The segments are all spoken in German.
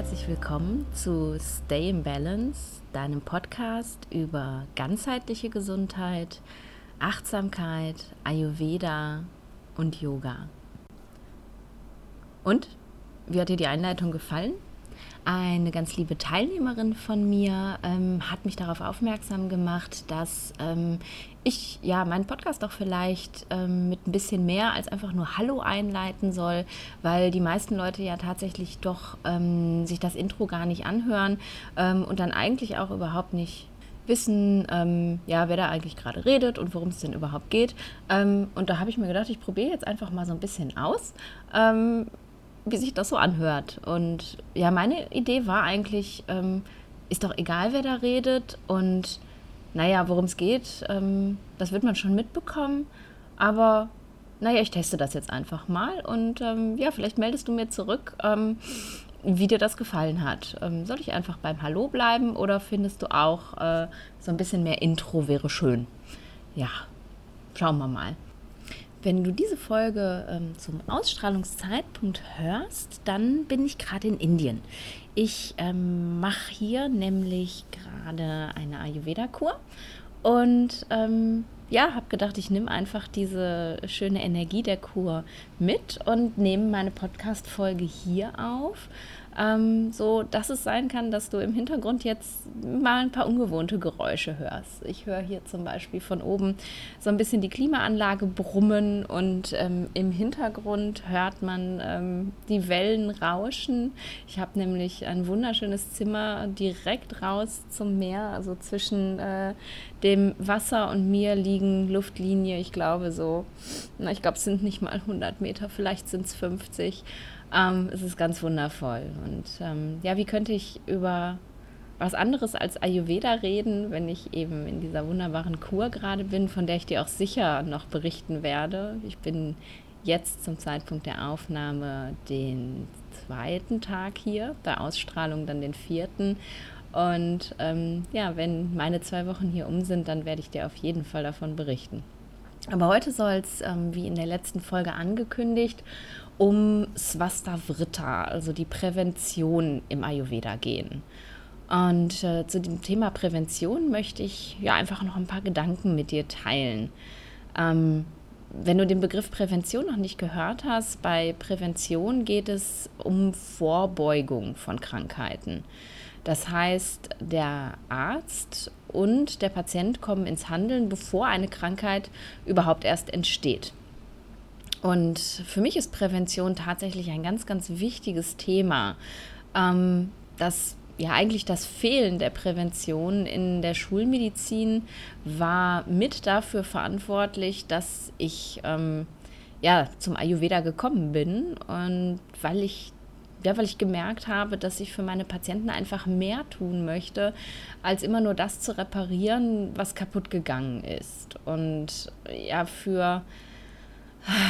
Herzlich willkommen zu Stay in Balance, deinem Podcast über ganzheitliche Gesundheit, Achtsamkeit, Ayurveda und Yoga. Und wie hat dir die Einleitung gefallen? Eine ganz liebe Teilnehmerin von mir ähm, hat mich darauf aufmerksam gemacht, dass ähm, ich ja meinen Podcast doch vielleicht ähm, mit ein bisschen mehr als einfach nur Hallo einleiten soll, weil die meisten Leute ja tatsächlich doch ähm, sich das Intro gar nicht anhören ähm, und dann eigentlich auch überhaupt nicht wissen, ähm, ja, wer da eigentlich gerade redet und worum es denn überhaupt geht. Ähm, und da habe ich mir gedacht, ich probiere jetzt einfach mal so ein bisschen aus. Ähm, wie sich das so anhört. Und ja, meine Idee war eigentlich, ähm, ist doch egal, wer da redet und naja, worum es geht, ähm, das wird man schon mitbekommen. Aber naja, ich teste das jetzt einfach mal und ähm, ja, vielleicht meldest du mir zurück, ähm, wie dir das gefallen hat. Ähm, soll ich einfach beim Hallo bleiben oder findest du auch äh, so ein bisschen mehr Intro wäre schön? Ja, schauen wir mal. Wenn du diese Folge ähm, zum Ausstrahlungszeitpunkt hörst, dann bin ich gerade in Indien. Ich ähm, mache hier nämlich gerade eine Ayurveda-Kur und ähm, ja, habe gedacht, ich nehme einfach diese schöne Energie der Kur mit und nehme meine Podcast-Folge hier auf ähm, so dass es sein kann, dass du im Hintergrund jetzt mal ein paar ungewohnte Geräusche hörst. Ich höre hier zum Beispiel von oben so ein bisschen die Klimaanlage brummen und ähm, im Hintergrund hört man ähm, die Wellen rauschen. Ich habe nämlich ein wunderschönes Zimmer direkt raus zum Meer, also zwischen äh, dem Wasser und mir liegen Luftlinie, ich glaube so, na, ich glaube es sind nicht mal 100 Meter, vielleicht sind es 50. Ähm, es ist ganz wundervoll. Und ähm, ja, wie könnte ich über was anderes als Ayurveda reden, wenn ich eben in dieser wunderbaren Kur gerade bin, von der ich dir auch sicher noch berichten werde. Ich bin jetzt zum Zeitpunkt der Aufnahme den zweiten Tag hier, bei Ausstrahlung dann den vierten. Und ähm, ja, wenn meine zwei Wochen hier um sind, dann werde ich dir auf jeden Fall davon berichten. Aber heute soll es, ähm, wie in der letzten Folge angekündigt, um Svastavrita, also die Prävention im Ayurveda gehen. Und äh, zu dem Thema Prävention möchte ich ja einfach noch ein paar Gedanken mit dir teilen. Ähm, wenn du den Begriff Prävention noch nicht gehört hast, bei Prävention geht es um Vorbeugung von Krankheiten. Das heißt, der Arzt und der Patient kommen ins Handeln, bevor eine Krankheit überhaupt erst entsteht. Und für mich ist Prävention tatsächlich ein ganz, ganz wichtiges Thema, ähm, das ja eigentlich das Fehlen der Prävention in der Schulmedizin war mit dafür verantwortlich, dass ich ähm, ja zum Ayurveda gekommen bin und weil ich ja, weil ich gemerkt habe, dass ich für meine Patienten einfach mehr tun möchte, als immer nur das zu reparieren, was kaputt gegangen ist. Und ja, für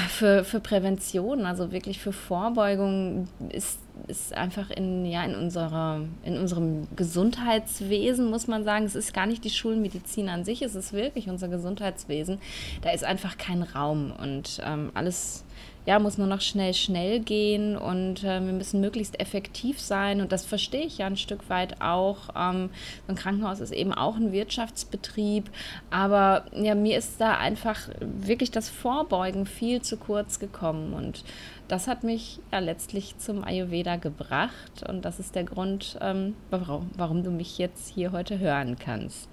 für, für Prävention, also wirklich für Vorbeugung, ist, ist einfach in, ja, in, unserer, in unserem Gesundheitswesen, muss man sagen, es ist gar nicht die Schulmedizin an sich, es ist wirklich unser Gesundheitswesen. Da ist einfach kein Raum und ähm, alles ja, muss nur noch schnell, schnell gehen und äh, wir müssen möglichst effektiv sein. Und das verstehe ich ja ein Stück weit auch. Ähm, ein Krankenhaus ist eben auch ein Wirtschaftsbetrieb. Aber ja, mir ist da einfach wirklich das Vorbeugen viel zu kurz gekommen. Und das hat mich ja letztlich zum Ayurveda gebracht. Und das ist der Grund, ähm, warum, warum du mich jetzt hier heute hören kannst.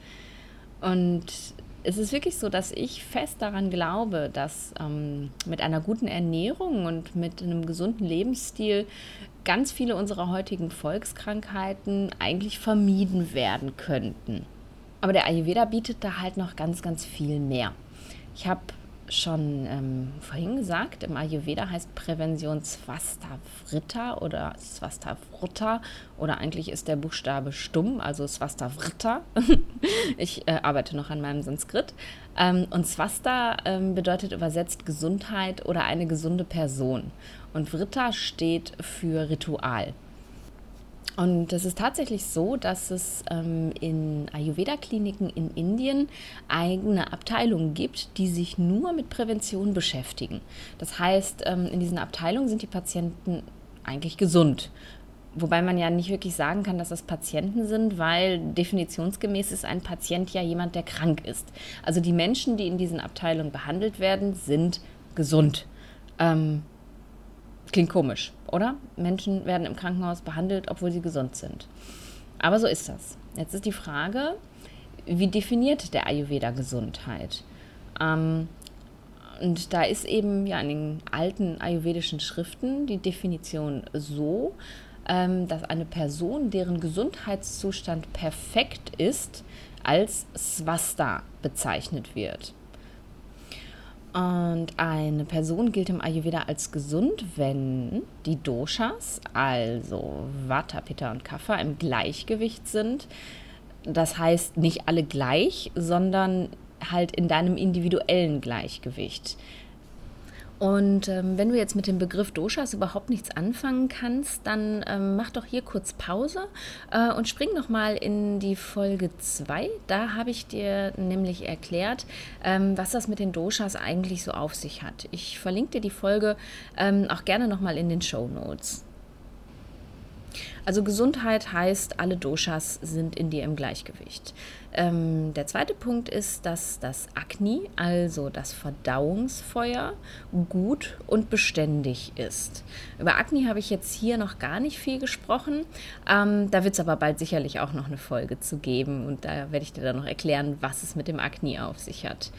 Und es ist wirklich so, dass ich fest daran glaube, dass ähm, mit einer guten Ernährung und mit einem gesunden Lebensstil ganz viele unserer heutigen Volkskrankheiten eigentlich vermieden werden könnten. Aber der Ayurveda bietet da halt noch ganz, ganz viel mehr. Ich habe schon ähm, vorhin gesagt, im Ayurveda heißt Prävention Svastavrita oder Svastavrutta oder eigentlich ist der Buchstabe stumm, also Svastavrita. ich äh, arbeite noch an meinem Sanskrit. Ähm, und Swasta ähm, bedeutet übersetzt Gesundheit oder eine gesunde Person. Und Vrita steht für Ritual. Und es ist tatsächlich so, dass es ähm, in Ayurveda-Kliniken in Indien eigene Abteilungen gibt, die sich nur mit Prävention beschäftigen. Das heißt, ähm, in diesen Abteilungen sind die Patienten eigentlich gesund. wobei man ja nicht wirklich sagen kann, dass das Patienten sind, weil definitionsgemäß ist ein Patient ja jemand, der krank ist. Also die Menschen, die in diesen Abteilungen behandelt werden, sind gesund. Ähm, klingt komisch, oder? Menschen werden im Krankenhaus behandelt, obwohl sie gesund sind. Aber so ist das. Jetzt ist die Frage, wie definiert der Ayurveda Gesundheit? Ähm, und da ist eben ja in den alten ayurvedischen Schriften die Definition so, ähm, dass eine Person, deren Gesundheitszustand perfekt ist, als Swasta bezeichnet wird. Und eine Person gilt im Ayurveda als gesund, wenn die Doshas, also Vata, Pitta und Kapha, im Gleichgewicht sind. Das heißt nicht alle gleich, sondern halt in deinem individuellen Gleichgewicht. Und ähm, wenn du jetzt mit dem Begriff Doshas überhaupt nichts anfangen kannst, dann ähm, mach doch hier kurz Pause äh, und spring noch mal in die Folge 2. Da habe ich dir nämlich erklärt, ähm, was das mit den Doshas eigentlich so auf sich hat. Ich verlinke dir die Folge ähm, auch gerne noch mal in den Show Notes. Also Gesundheit heißt, alle Doshas sind in dir im Gleichgewicht. Ähm, der zweite Punkt ist, dass das Agni, also das Verdauungsfeuer, gut und beständig ist. Über Agni habe ich jetzt hier noch gar nicht viel gesprochen. Ähm, da wird es aber bald sicherlich auch noch eine Folge zu geben und da werde ich dir dann noch erklären, was es mit dem Agni auf sich hat.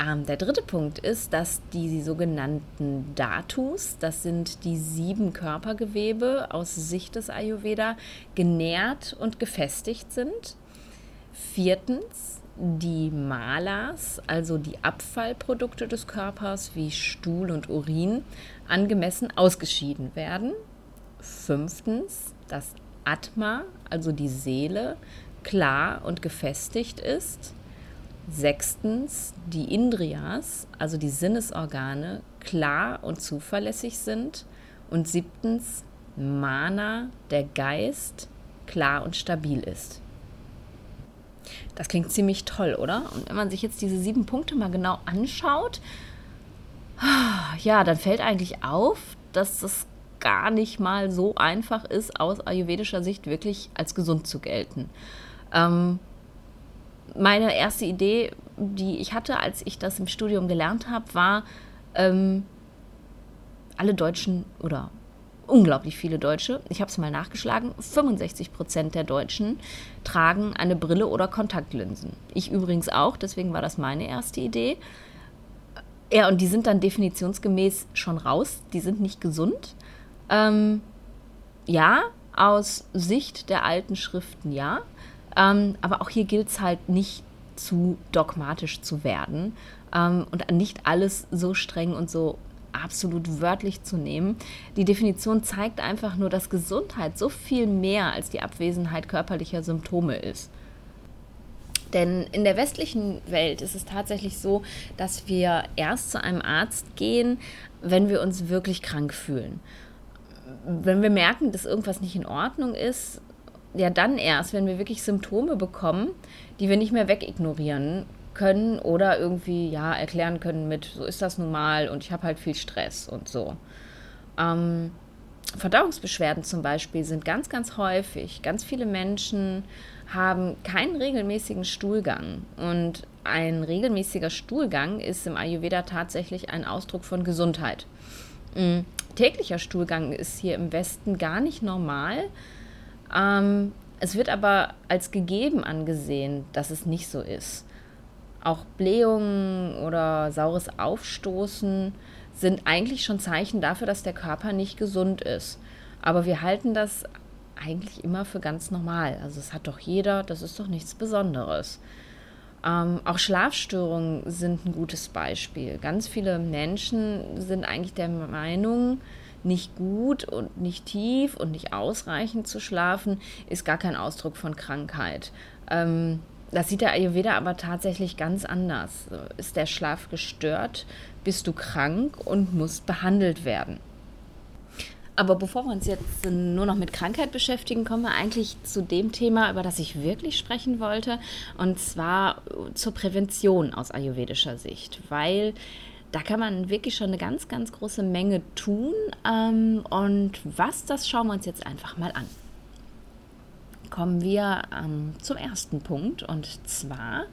Ähm, der dritte Punkt ist, dass die sogenannten Datus, das sind die sieben Körpergewebe aus Sicht des Ayurveda, genährt und gefestigt sind. Viertens, die Malas, also die Abfallprodukte des Körpers wie Stuhl und Urin, angemessen ausgeschieden werden. Fünftens, dass Atma, also die Seele, klar und gefestigt ist. Sechstens, die Indriyas, also die Sinnesorgane, klar und zuverlässig sind. Und siebtens, Mana, der Geist, klar und stabil ist. Das klingt ziemlich toll, oder? Und wenn man sich jetzt diese sieben Punkte mal genau anschaut, ja, dann fällt eigentlich auf, dass es gar nicht mal so einfach ist, aus ayurvedischer Sicht wirklich als gesund zu gelten. Ähm, meine erste Idee, die ich hatte, als ich das im Studium gelernt habe, war, ähm, alle Deutschen oder unglaublich viele Deutsche, ich habe es mal nachgeschlagen, 65 Prozent der Deutschen tragen eine Brille oder Kontaktlinsen. Ich übrigens auch, deswegen war das meine erste Idee. Ja, und die sind dann definitionsgemäß schon raus, die sind nicht gesund. Ähm, ja, aus Sicht der alten Schriften ja. Ähm, aber auch hier gilt es halt nicht zu dogmatisch zu werden ähm, und nicht alles so streng und so absolut wörtlich zu nehmen. Die Definition zeigt einfach nur, dass Gesundheit so viel mehr als die Abwesenheit körperlicher Symptome ist. Denn in der westlichen Welt ist es tatsächlich so, dass wir erst zu einem Arzt gehen, wenn wir uns wirklich krank fühlen. Wenn wir merken, dass irgendwas nicht in Ordnung ist, ja dann erst, wenn wir wirklich Symptome bekommen, die wir nicht mehr wegignorieren können oder irgendwie ja erklären können mit, so ist das nun mal und ich habe halt viel Stress und so. Ähm, Verdauungsbeschwerden zum Beispiel sind ganz, ganz häufig. Ganz viele Menschen haben keinen regelmäßigen Stuhlgang. Und ein regelmäßiger Stuhlgang ist im Ayurveda tatsächlich ein Ausdruck von Gesundheit. Mhm. Täglicher Stuhlgang ist hier im Westen gar nicht normal. Ähm, es wird aber als gegeben angesehen, dass es nicht so ist. Auch Blähungen oder saures Aufstoßen sind eigentlich schon Zeichen dafür, dass der Körper nicht gesund ist. Aber wir halten das eigentlich immer für ganz normal. Also es hat doch jeder, das ist doch nichts Besonderes. Ähm, auch Schlafstörungen sind ein gutes Beispiel. Ganz viele Menschen sind eigentlich der Meinung, nicht gut und nicht tief und nicht ausreichend zu schlafen, ist gar kein Ausdruck von Krankheit. Ähm, das sieht der Ayurveda aber tatsächlich ganz anders. Ist der Schlaf gestört, bist du krank und musst behandelt werden. Aber bevor wir uns jetzt nur noch mit Krankheit beschäftigen, kommen wir eigentlich zu dem Thema, über das ich wirklich sprechen wollte, und zwar zur Prävention aus ayurvedischer Sicht, weil da kann man wirklich schon eine ganz, ganz große Menge tun. Ähm, und was, das schauen wir uns jetzt einfach mal an. Kommen wir ähm, zum ersten Punkt und zwar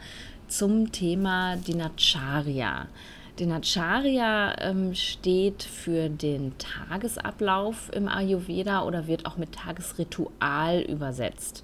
zum Thema Dinacharya. Dinacharya ähm, steht für den Tagesablauf im Ayurveda oder wird auch mit Tagesritual übersetzt.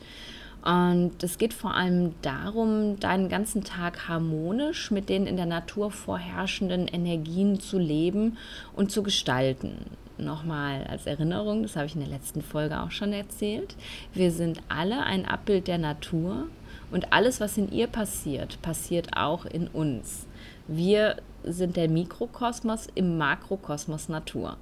Und es geht vor allem darum, deinen ganzen Tag harmonisch mit den in der Natur vorherrschenden Energien zu leben und zu gestalten. Nochmal als Erinnerung, das habe ich in der letzten Folge auch schon erzählt. Wir sind alle ein Abbild der Natur und alles, was in ihr passiert, passiert auch in uns. Wir sind der Mikrokosmos im Makrokosmos Natur.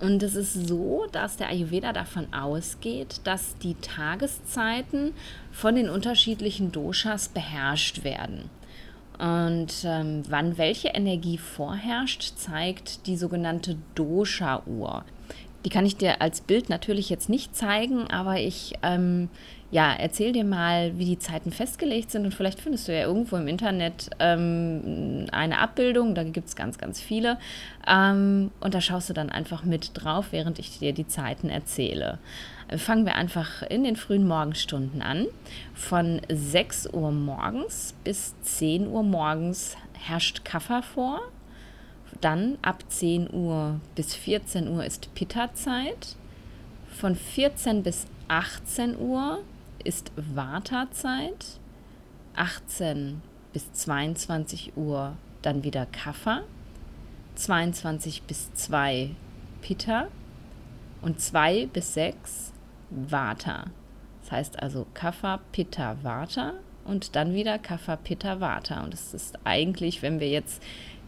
Und es ist so, dass der Ayurveda davon ausgeht, dass die Tageszeiten von den unterschiedlichen Doshas beherrscht werden. Und ähm, wann welche Energie vorherrscht, zeigt die sogenannte Dosha-Uhr. Die kann ich dir als Bild natürlich jetzt nicht zeigen, aber ich ähm, ja, erzähl dir mal, wie die Zeiten festgelegt sind und vielleicht findest du ja irgendwo im Internet ähm, eine Abbildung, da gibt es ganz, ganz viele ähm, und da schaust du dann einfach mit drauf, während ich dir die Zeiten erzähle. Fangen wir einfach in den frühen Morgenstunden an. Von 6 Uhr morgens bis 10 Uhr morgens herrscht Kaffer vor. Dann ab 10 Uhr bis 14 Uhr ist Pitta-Zeit. Von 14 bis 18 Uhr ist Vata-Zeit. 18 bis 22 Uhr dann wieder Kapha. 22 bis 2 Pitta. Und 2 bis 6 Vata. Das heißt also Kapha, Pitta, Vata und dann wieder Kapha, Pitta, Vata. Und es ist eigentlich, wenn wir jetzt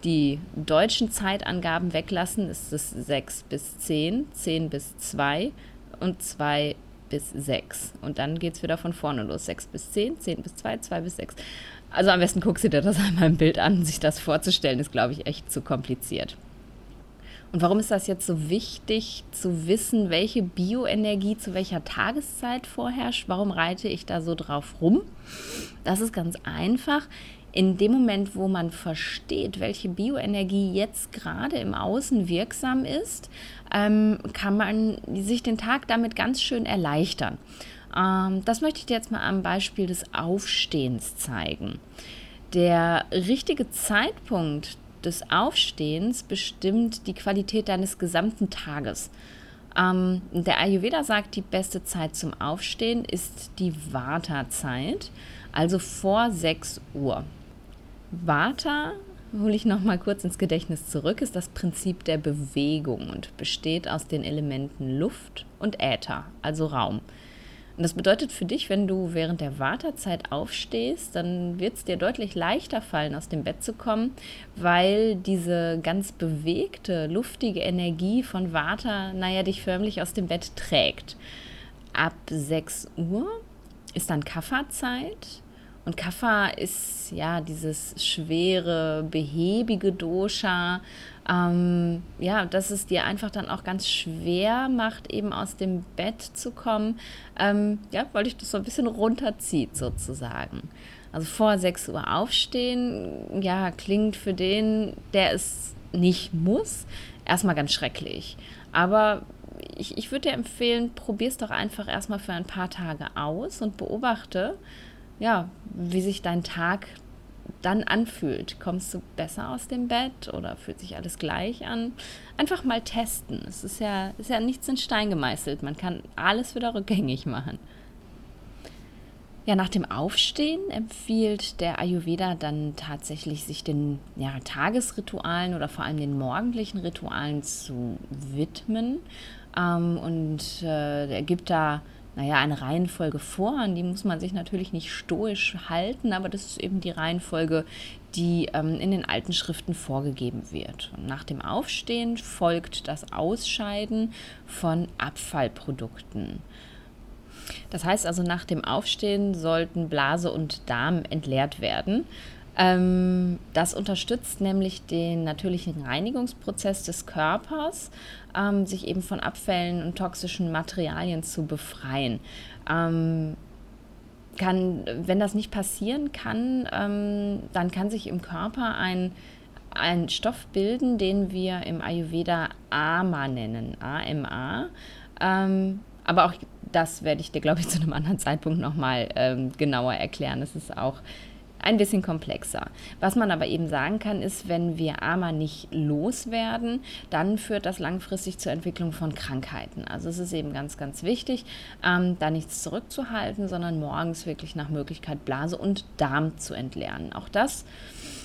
die deutschen Zeitangaben weglassen, ist es 6 bis 10, 10 bis 2 und 2 bis 6. Und dann geht es wieder von vorne los. 6 bis 10, 10 bis 2, 2 bis 6. Also am besten guckst du dir das einmal im Bild an. Sich das vorzustellen, ist, glaube ich, echt zu kompliziert. Und warum ist das jetzt so wichtig zu wissen, welche Bioenergie zu welcher Tageszeit vorherrscht? Warum reite ich da so drauf rum? Das ist ganz einfach in dem Moment, wo man versteht, welche Bioenergie jetzt gerade im Außen wirksam ist, ähm, kann man sich den Tag damit ganz schön erleichtern. Ähm, das möchte ich dir jetzt mal am Beispiel des Aufstehens zeigen. Der richtige Zeitpunkt des Aufstehens bestimmt die Qualität deines gesamten Tages. Ähm, der Ayurveda sagt, die beste Zeit zum Aufstehen ist die Vata-Zeit, also vor 6 Uhr. Vata, hole ich noch mal kurz ins Gedächtnis zurück, ist das Prinzip der Bewegung und besteht aus den Elementen Luft und Äther, also Raum. Und das bedeutet für dich, wenn du während der Wartezeit aufstehst, dann wird es dir deutlich leichter fallen, aus dem Bett zu kommen, weil diese ganz bewegte, luftige Energie von Vata, naja, dich förmlich aus dem Bett trägt. Ab 6 Uhr ist dann Kafferzeit und Kapha ist ja dieses schwere, behäbige Dosha, ähm, ja, dass es dir einfach dann auch ganz schwer macht, eben aus dem Bett zu kommen, ähm, ja, weil dich das so ein bisschen runterzieht sozusagen. Also vor 6 Uhr aufstehen, ja, klingt für den, der es nicht muss, erstmal ganz schrecklich. Aber ich, ich würde dir empfehlen, probier es doch einfach erstmal für ein paar Tage aus und beobachte, ja, wie sich dein Tag dann anfühlt. Kommst du besser aus dem Bett oder fühlt sich alles gleich an? Einfach mal testen. Es ist ja, ist ja nichts in Stein gemeißelt. Man kann alles wieder rückgängig machen. Ja, nach dem Aufstehen empfiehlt der Ayurveda dann tatsächlich, sich den ja, Tagesritualen oder vor allem den morgendlichen Ritualen zu widmen. Ähm, und äh, er gibt da naja, eine Reihenfolge vor, an die muss man sich natürlich nicht stoisch halten, aber das ist eben die Reihenfolge, die ähm, in den alten Schriften vorgegeben wird. Und nach dem Aufstehen folgt das Ausscheiden von Abfallprodukten. Das heißt also, nach dem Aufstehen sollten Blase und Darm entleert werden. Ähm, das unterstützt nämlich den natürlichen Reinigungsprozess des Körpers, ähm, sich eben von Abfällen und toxischen Materialien zu befreien. Ähm, kann, wenn das nicht passieren kann, ähm, dann kann sich im Körper ein einen Stoff bilden, den wir im Ayurveda Ama nennen, AMA. Ähm, aber auch das werde ich dir, glaube ich, zu einem anderen Zeitpunkt nochmal ähm, genauer erklären. Es ist auch ein bisschen komplexer. Was man aber eben sagen kann, ist, wenn wir AMA nicht loswerden, dann führt das langfristig zur Entwicklung von Krankheiten. Also es ist eben ganz, ganz wichtig, ähm, da nichts zurückzuhalten, sondern morgens wirklich nach Möglichkeit Blase und Darm zu entleeren. Auch das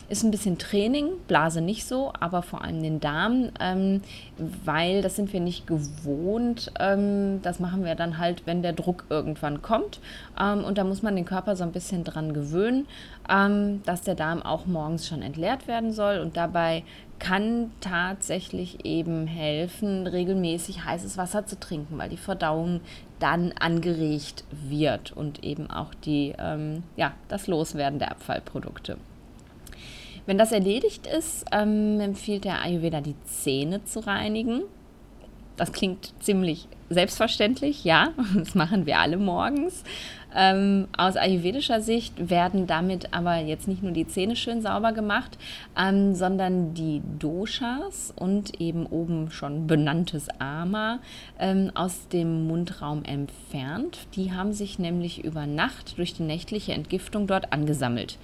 ist ein bisschen Training, Blase nicht so, aber vor allem den Darm, ähm, weil das sind wir nicht gewohnt. Ähm, das machen wir dann halt, wenn der Druck irgendwann kommt. Ähm, und da muss man den Körper so ein bisschen dran gewöhnen, ähm, dass der Darm auch morgens schon entleert werden soll. Und dabei kann tatsächlich eben helfen, regelmäßig heißes Wasser zu trinken, weil die Verdauung dann angeregt wird und eben auch die, ähm, ja, das Loswerden der Abfallprodukte. Wenn das erledigt ist, ähm, empfiehlt der Ayurveda, die Zähne zu reinigen. Das klingt ziemlich selbstverständlich, ja, das machen wir alle morgens. Ähm, aus ayurvedischer Sicht werden damit aber jetzt nicht nur die Zähne schön sauber gemacht, ähm, sondern die Doshas und eben oben schon benanntes Ama ähm, aus dem Mundraum entfernt. Die haben sich nämlich über Nacht durch die nächtliche Entgiftung dort angesammelt.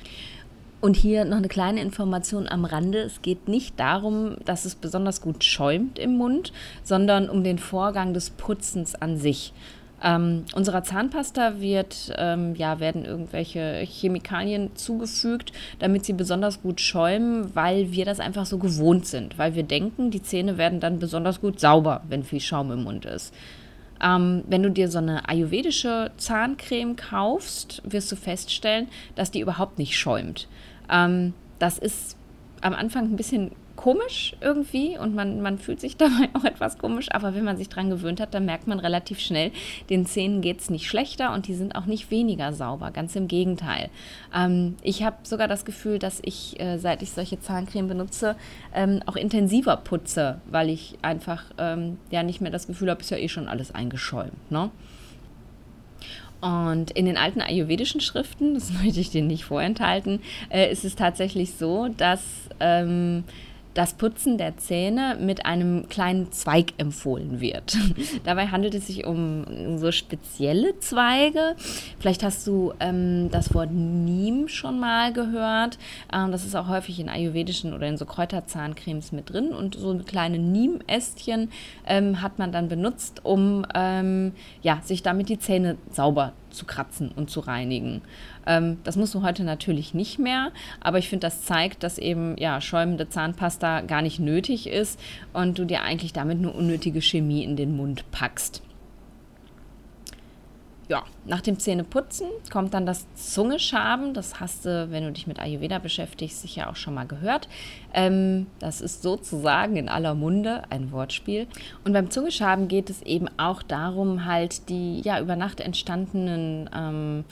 Und hier noch eine kleine Information am Rande. Es geht nicht darum, dass es besonders gut schäumt im Mund, sondern um den Vorgang des Putzens an sich. Ähm, unserer Zahnpasta wird, ähm, ja, werden irgendwelche Chemikalien zugefügt, damit sie besonders gut schäumen, weil wir das einfach so gewohnt sind. Weil wir denken, die Zähne werden dann besonders gut sauber, wenn viel Schaum im Mund ist. Ähm, wenn du dir so eine ayurvedische Zahncreme kaufst, wirst du feststellen, dass die überhaupt nicht schäumt. Ähm, das ist am Anfang ein bisschen komisch irgendwie und man, man fühlt sich dabei auch etwas komisch, aber wenn man sich dran gewöhnt hat, dann merkt man relativ schnell, den Zähnen geht es nicht schlechter und die sind auch nicht weniger sauber, ganz im Gegenteil. Ähm, ich habe sogar das Gefühl, dass ich, äh, seit ich solche Zahncreme benutze, ähm, auch intensiver putze, weil ich einfach ähm, ja nicht mehr das Gefühl habe, ist ja eh schon alles eingeschäumt. Ne? Und in den alten ayurvedischen Schriften, das möchte ich dir nicht vorenthalten, äh, ist es tatsächlich so, dass ähm, das Putzen der Zähne mit einem kleinen Zweig empfohlen wird. Dabei handelt es sich um so spezielle Zweige. Vielleicht hast du ähm, das Wort Neem schon mal gehört. Ähm, das ist auch häufig in ayurvedischen oder in so Kräuterzahncremes mit drin. Und so kleine Neem-Ästchen ähm, hat man dann benutzt, um ähm, ja, sich damit die Zähne sauber zu kratzen und zu reinigen. Ähm, das musst du heute natürlich nicht mehr, aber ich finde, das zeigt, dass eben ja, schäumende Zahnpasta gar nicht nötig ist und du dir eigentlich damit nur unnötige Chemie in den Mund packst. Ja, nach dem Zähneputzen kommt dann das Zungeschaben. Das hast du, wenn du dich mit Ayurveda beschäftigst, sicher auch schon mal gehört. Ähm, das ist sozusagen in aller Munde ein Wortspiel. Und beim Zungeschaben geht es eben auch darum, halt die ja über Nacht entstandenen ähm,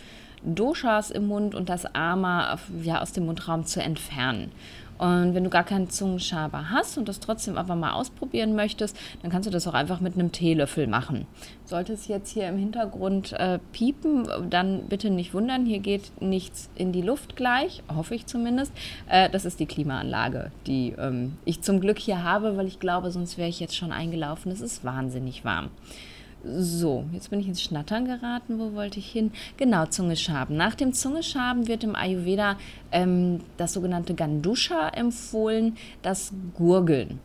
Doshas im Mund und das Ama ja, aus dem Mundraum zu entfernen. Und wenn du gar keinen Zungenschaber hast und das trotzdem aber mal ausprobieren möchtest, dann kannst du das auch einfach mit einem Teelöffel machen. Sollte es jetzt hier im Hintergrund äh, piepen, dann bitte nicht wundern, hier geht nichts in die Luft gleich, hoffe ich zumindest. Äh, das ist die Klimaanlage, die ähm, ich zum Glück hier habe, weil ich glaube, sonst wäre ich jetzt schon eingelaufen. Es ist wahnsinnig warm. So, jetzt bin ich ins Schnattern geraten. Wo wollte ich hin? Genau, Zungeschaben. Nach dem Zungeschaben wird im Ayurveda ähm, das sogenannte Gandusha empfohlen, das Gurgeln.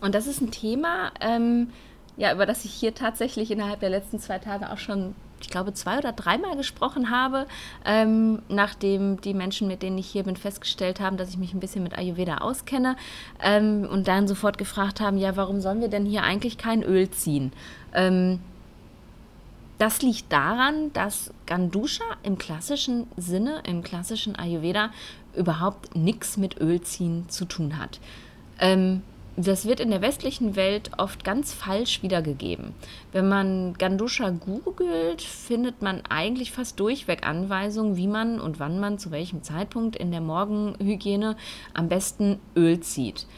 Und das ist ein Thema, ähm, ja, über das ich hier tatsächlich innerhalb der letzten zwei Tage auch schon ich glaube, zwei oder dreimal gesprochen habe, ähm, nachdem die Menschen, mit denen ich hier bin, festgestellt haben, dass ich mich ein bisschen mit Ayurveda auskenne ähm, und dann sofort gefragt haben, ja, warum sollen wir denn hier eigentlich kein Öl ziehen? Ähm, das liegt daran, dass Gandusha im klassischen Sinne, im klassischen Ayurveda, überhaupt nichts mit Ölziehen zu tun hat. Das wird in der westlichen Welt oft ganz falsch wiedergegeben. Wenn man Gandusha googelt, findet man eigentlich fast durchweg Anweisungen, wie man und wann man zu welchem Zeitpunkt in der Morgenhygiene am besten Öl zieht.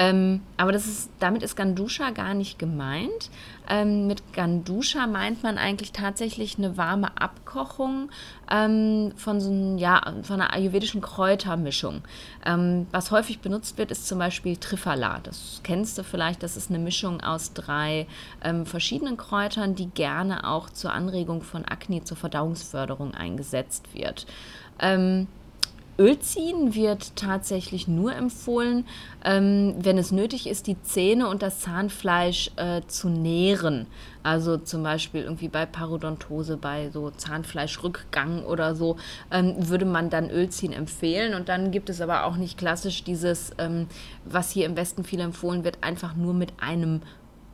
Ähm, aber das ist, damit ist Gandusha gar nicht gemeint. Ähm, mit Gandusha meint man eigentlich tatsächlich eine warme Abkochung ähm, von so einem, ja, von einer ayurvedischen Kräutermischung. Ähm, was häufig benutzt wird, ist zum Beispiel Trifala. Das kennst du vielleicht. Das ist eine Mischung aus drei ähm, verschiedenen Kräutern, die gerne auch zur Anregung von Akne, zur Verdauungsförderung eingesetzt wird. Ölziehen wird tatsächlich nur empfohlen, ähm, wenn es nötig ist, die Zähne und das Zahnfleisch äh, zu nähren. Also zum Beispiel irgendwie bei Parodontose, bei so Zahnfleischrückgang oder so, ähm, würde man dann Ölziehen empfehlen. Und dann gibt es aber auch nicht klassisch dieses, ähm, was hier im Westen viel empfohlen wird, einfach nur mit einem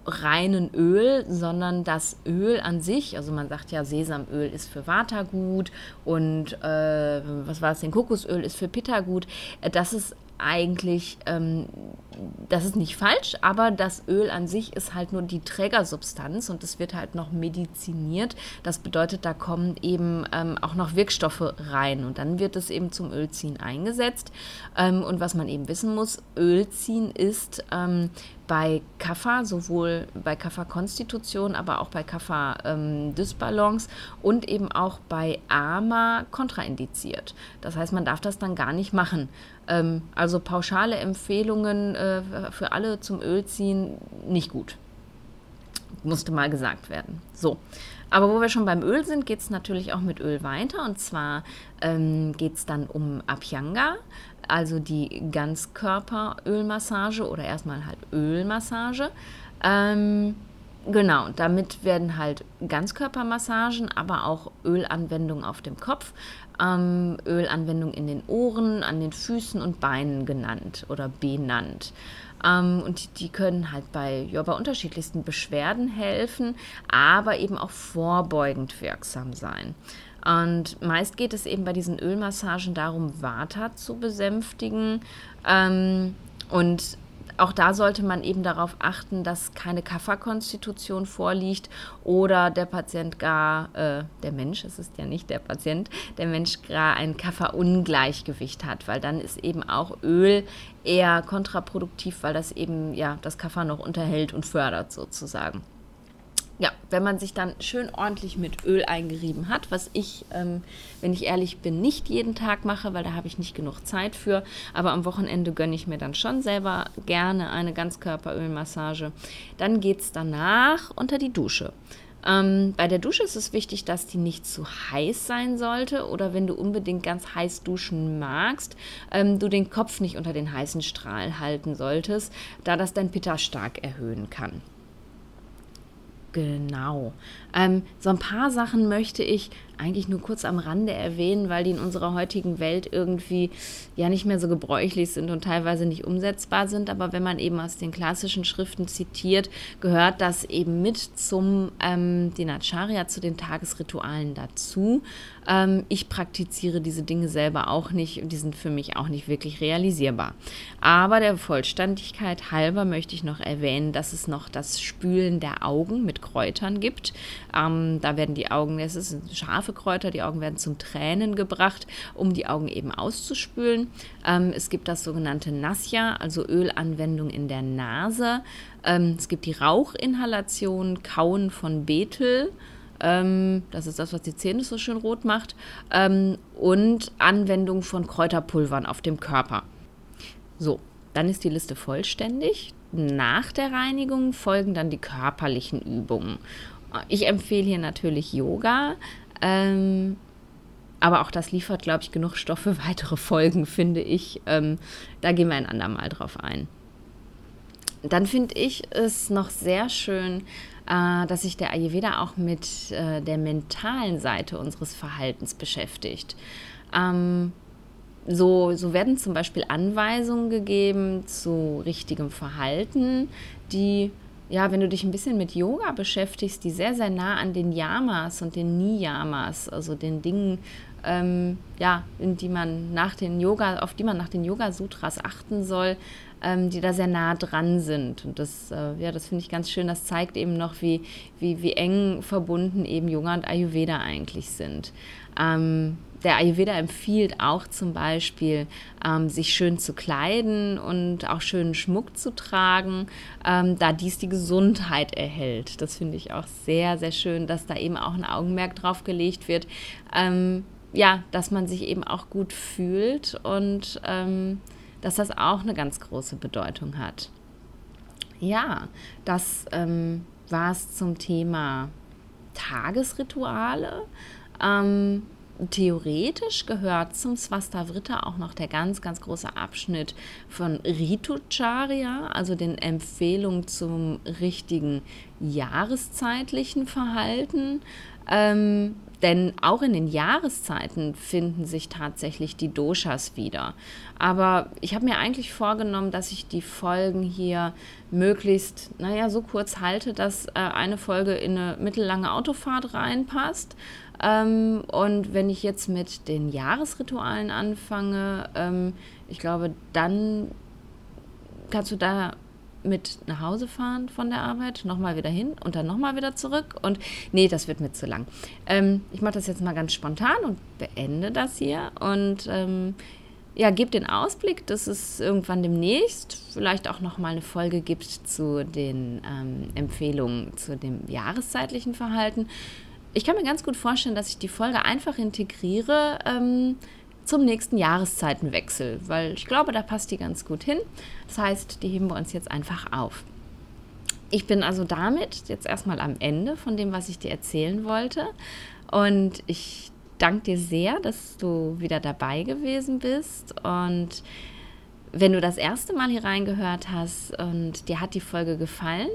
reinen Öl, sondern das Öl an sich, also man sagt ja, Sesamöl ist für Vata gut und äh, was war es denn, Kokosöl ist für Pitta gut. Äh, das ist eigentlich, ähm, das ist nicht falsch, aber das Öl an sich ist halt nur die Trägersubstanz und es wird halt noch mediziniert. Das bedeutet, da kommen eben ähm, auch noch Wirkstoffe rein und dann wird es eben zum Ölziehen eingesetzt. Ähm, und was man eben wissen muss, Ölziehen ist ähm, bei Kapha, sowohl bei Kapha-Konstitution, aber auch bei Kapha-Dysbalance ähm, und eben auch bei AMA kontraindiziert. Das heißt, man darf das dann gar nicht machen. Ähm, also pauschale Empfehlungen äh, für alle zum Ölziehen nicht gut. Musste mal gesagt werden. So. Aber wo wir schon beim Öl sind, geht es natürlich auch mit Öl weiter. Und zwar ähm, geht es dann um Abhyanga also die Ganzkörperölmassage oder erstmal halt Ölmassage. Ähm, genau, damit werden halt Ganzkörpermassagen, aber auch Ölanwendungen auf dem Kopf, ähm, Ölanwendung in den Ohren, an den Füßen und Beinen genannt oder benannt. Ähm, und die können halt bei, ja, bei unterschiedlichsten Beschwerden helfen, aber eben auch vorbeugend wirksam sein. Und meist geht es eben bei diesen Ölmassagen darum, Vata zu besänftigen. Ähm, und auch da sollte man eben darauf achten, dass keine Kafferkonstitution vorliegt oder der Patient gar, äh, der Mensch, es ist ja nicht der Patient, der Mensch gar ein Kafferungleichgewicht hat, weil dann ist eben auch Öl eher kontraproduktiv, weil das eben ja das Kaffer noch unterhält und fördert sozusagen ja, wenn man sich dann schön ordentlich mit Öl eingerieben hat, was ich, ähm, wenn ich ehrlich bin, nicht jeden Tag mache, weil da habe ich nicht genug Zeit für, aber am Wochenende gönne ich mir dann schon selber gerne eine Ganzkörperölmassage. Dann geht es danach unter die Dusche. Ähm, bei der Dusche ist es wichtig, dass die nicht zu heiß sein sollte oder wenn du unbedingt ganz heiß duschen magst, ähm, du den Kopf nicht unter den heißen Strahl halten solltest, da das dein Pitta stark erhöhen kann. Genau. Ähm, so ein paar Sachen möchte ich eigentlich nur kurz am Rande erwähnen, weil die in unserer heutigen Welt irgendwie ja nicht mehr so gebräuchlich sind und teilweise nicht umsetzbar sind. Aber wenn man eben aus den klassischen Schriften zitiert, gehört das eben mit zum ähm, Dinacharya, zu den Tagesritualen dazu. Ähm, ich praktiziere diese Dinge selber auch nicht und die sind für mich auch nicht wirklich realisierbar. Aber der Vollständigkeit halber möchte ich noch erwähnen, dass es noch das Spülen der Augen mit Kräutern gibt. Ähm, da werden die Augen, es ist scharfe Kräuter, die Augen werden zum Tränen gebracht, um die Augen eben auszuspülen. Ähm, es gibt das sogenannte Nasya, also Ölanwendung in der Nase. Ähm, es gibt die Rauchinhalation, Kauen von Betel. Ähm, das ist das, was die Zähne so schön rot macht. Ähm, und Anwendung von Kräuterpulvern auf dem Körper. So, dann ist die Liste vollständig. Nach der Reinigung folgen dann die körperlichen Übungen. Ich empfehle hier natürlich Yoga. Ähm, aber auch das liefert, glaube ich, genug Stoff für weitere Folgen, finde ich. Ähm, da gehen wir ein andermal drauf ein. Dann finde ich es noch sehr schön, äh, dass sich der Ayurveda auch mit äh, der mentalen Seite unseres Verhaltens beschäftigt. Ähm, so, so werden zum Beispiel Anweisungen gegeben zu richtigem Verhalten, die ja, wenn du dich ein bisschen mit Yoga beschäftigst, die sehr, sehr nah an den Yamas und den Niyamas, also den Dingen, ähm, ja, in die man nach den Yoga, auf die man nach den Yoga-Sutras achten soll, ähm, die da sehr nah dran sind. Und das, äh, ja, das finde ich ganz schön. Das zeigt eben noch, wie, wie, wie eng verbunden eben Yoga und Ayurveda eigentlich sind. Ähm, der Ayurveda empfiehlt auch zum Beispiel, ähm, sich schön zu kleiden und auch schönen Schmuck zu tragen, ähm, da dies die Gesundheit erhält. Das finde ich auch sehr, sehr schön, dass da eben auch ein Augenmerk drauf gelegt wird. Ähm, ja, dass man sich eben auch gut fühlt und ähm, dass das auch eine ganz große Bedeutung hat. Ja, das ähm, war es zum Thema Tagesrituale. Ähm, theoretisch gehört zum Svastavrita auch noch der ganz, ganz große Abschnitt von Ritucharya, also den Empfehlungen zum richtigen jahreszeitlichen Verhalten. Ähm, denn auch in den Jahreszeiten finden sich tatsächlich die Doshas wieder. Aber ich habe mir eigentlich vorgenommen, dass ich die Folgen hier möglichst, naja, so kurz halte, dass äh, eine Folge in eine mittellange Autofahrt reinpasst. Ähm, und wenn ich jetzt mit den Jahresritualen anfange, ähm, ich glaube, dann kannst du da mit nach Hause fahren von der Arbeit, nochmal wieder hin und dann nochmal wieder zurück. Und nee, das wird mir zu lang. Ähm, ich mache das jetzt mal ganz spontan und beende das hier. Und ähm, ja, gebe den Ausblick, dass es irgendwann demnächst vielleicht auch nochmal eine Folge gibt zu den ähm, Empfehlungen zu dem jahreszeitlichen Verhalten. Ich kann mir ganz gut vorstellen, dass ich die Folge einfach integriere ähm, zum nächsten Jahreszeitenwechsel, weil ich glaube, da passt die ganz gut hin. Das heißt, die heben wir uns jetzt einfach auf. Ich bin also damit jetzt erstmal am Ende von dem, was ich dir erzählen wollte. Und ich danke dir sehr, dass du wieder dabei gewesen bist. Und wenn du das erste Mal hier reingehört hast und dir hat die Folge gefallen,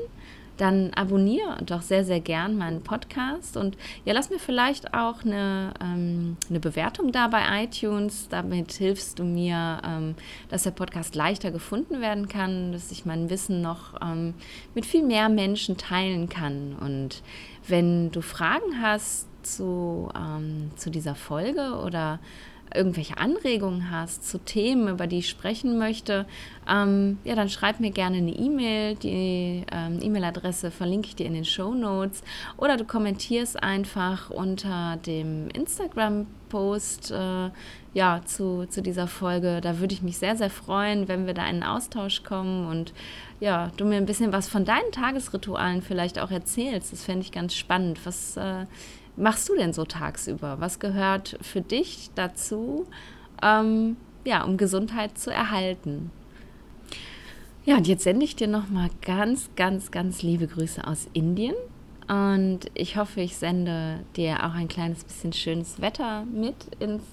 dann abonniere doch sehr, sehr gern meinen Podcast und ja, lass mir vielleicht auch eine, ähm, eine Bewertung da bei iTunes. Damit hilfst du mir, ähm, dass der Podcast leichter gefunden werden kann, dass ich mein Wissen noch ähm, mit viel mehr Menschen teilen kann. Und wenn du Fragen hast zu, ähm, zu dieser Folge oder irgendwelche Anregungen hast zu Themen, über die ich sprechen möchte, ähm, ja, dann schreib mir gerne eine E-Mail. Die ähm, E-Mail-Adresse verlinke ich dir in den Show Notes. Oder du kommentierst einfach unter dem Instagram-Post äh, ja, zu, zu dieser Folge. Da würde ich mich sehr, sehr freuen, wenn wir da in einen Austausch kommen und ja, du mir ein bisschen was von deinen Tagesritualen vielleicht auch erzählst. Das fände ich ganz spannend. Was äh, machst du denn so tagsüber? Was gehört für dich dazu, ähm, ja, um Gesundheit zu erhalten? Ja, und jetzt sende ich dir nochmal ganz, ganz, ganz liebe Grüße aus Indien. Und ich hoffe, ich sende dir auch ein kleines bisschen schönes Wetter mit ins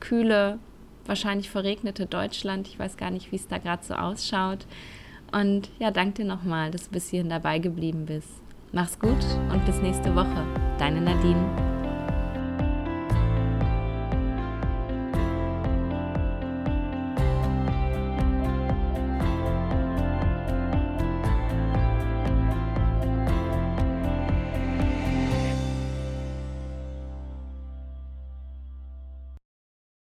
kühle, wahrscheinlich verregnete Deutschland. Ich weiß gar nicht, wie es da gerade so ausschaut. Und ja, danke dir nochmal, dass du bis hierhin dabei geblieben bist. Mach's gut und bis nächste Woche. Deine Nadine.